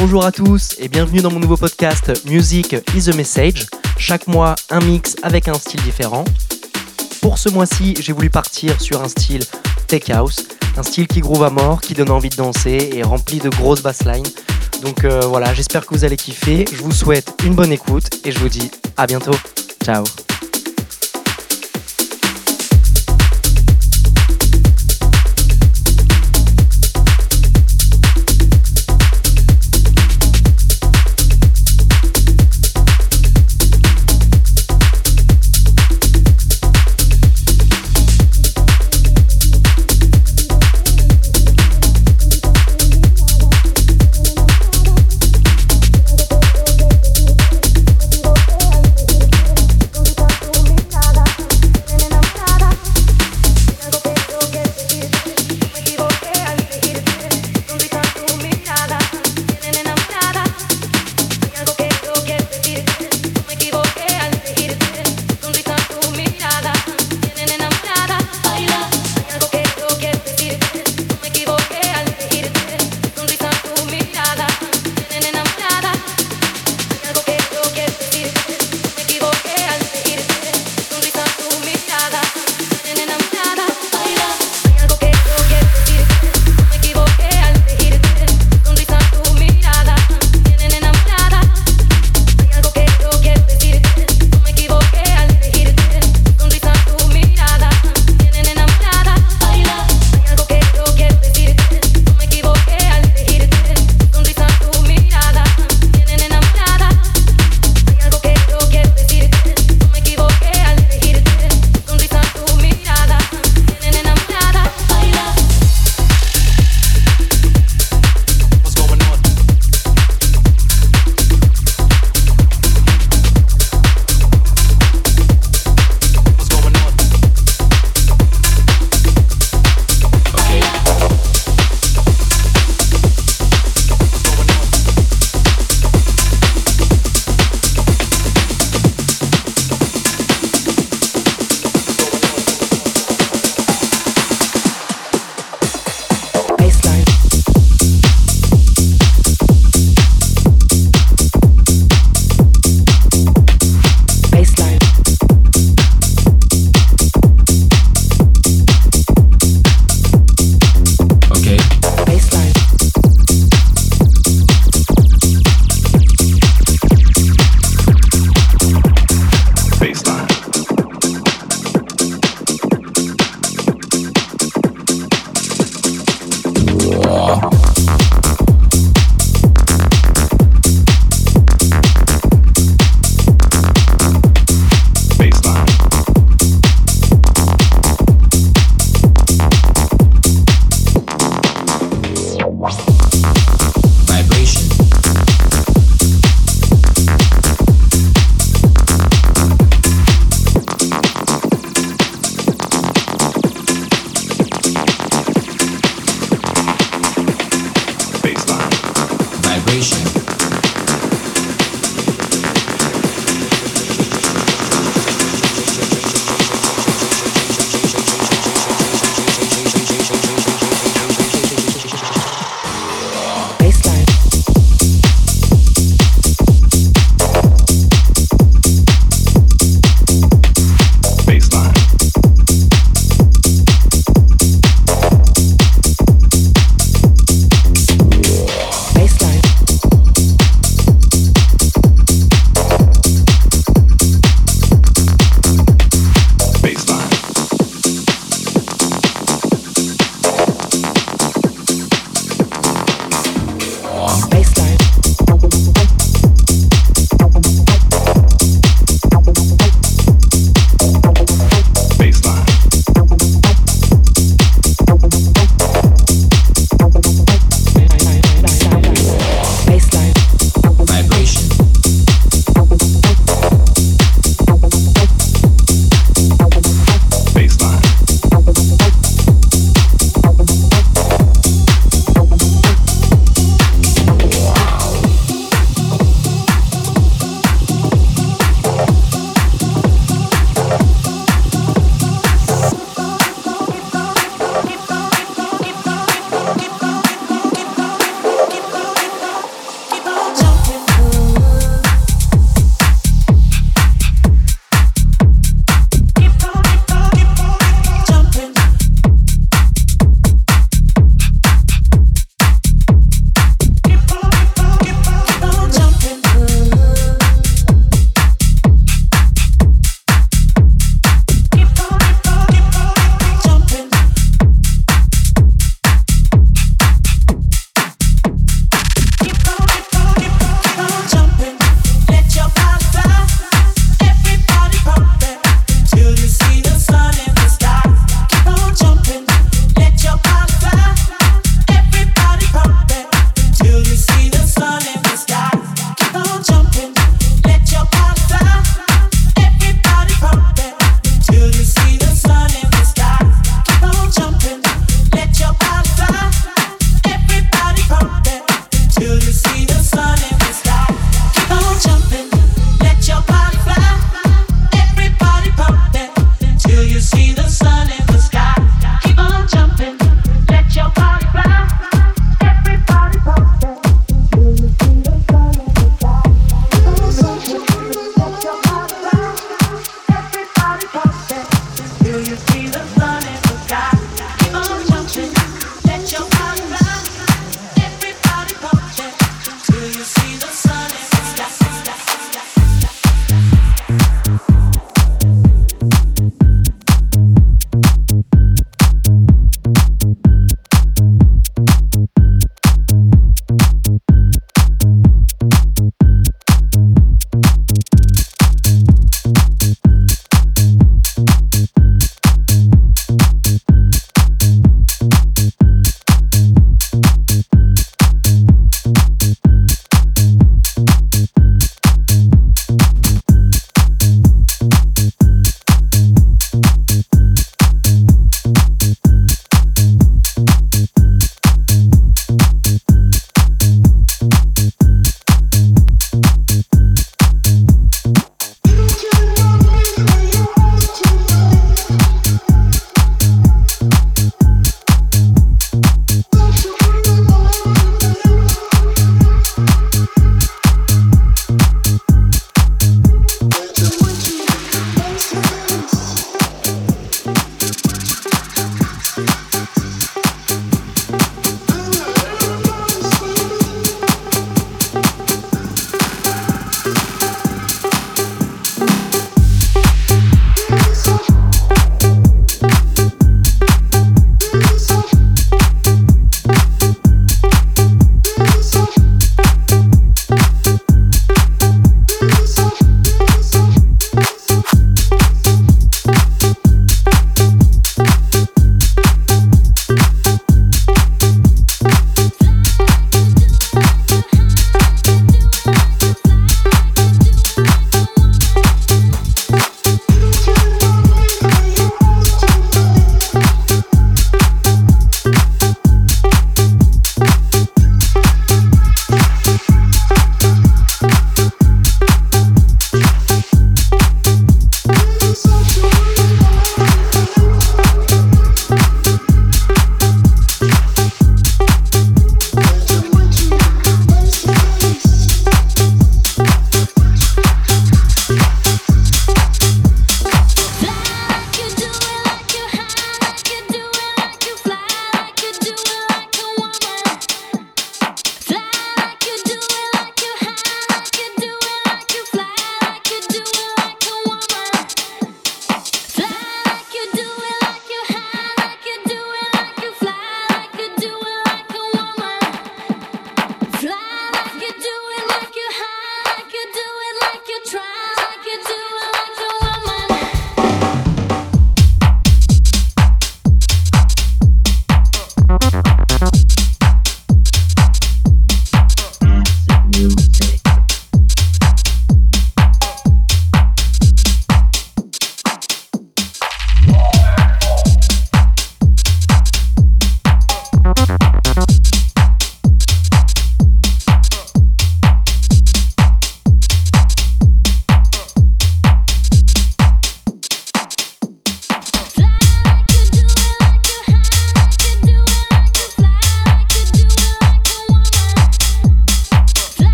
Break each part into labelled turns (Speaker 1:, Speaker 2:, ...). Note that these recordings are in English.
Speaker 1: Bonjour à tous et bienvenue dans mon nouveau podcast Music is a Message. Chaque mois, un mix avec un style différent. Pour ce mois-ci, j'ai voulu partir sur un style tech house, un style qui groove à mort, qui donne envie de danser et rempli de grosses basslines. Donc euh, voilà, j'espère que vous allez kiffer. Je vous souhaite une bonne écoute et je vous dis à bientôt. Ciao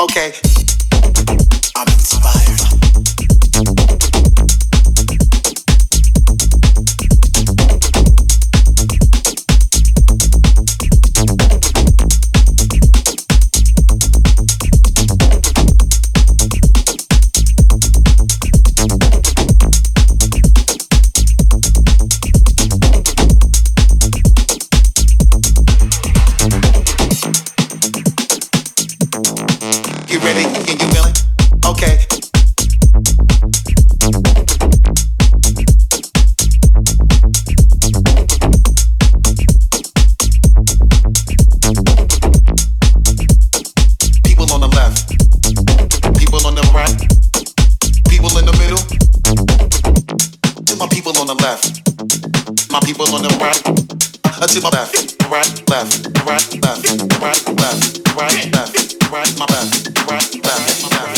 Speaker 2: Okay. I'm inspired. on the
Speaker 1: left, my people on the right.
Speaker 2: Uh, to
Speaker 1: my left, right, left, right, left, right, left, right, left, right, my left, right, left, left.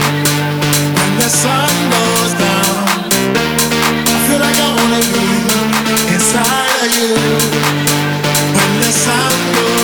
Speaker 3: When the sun goes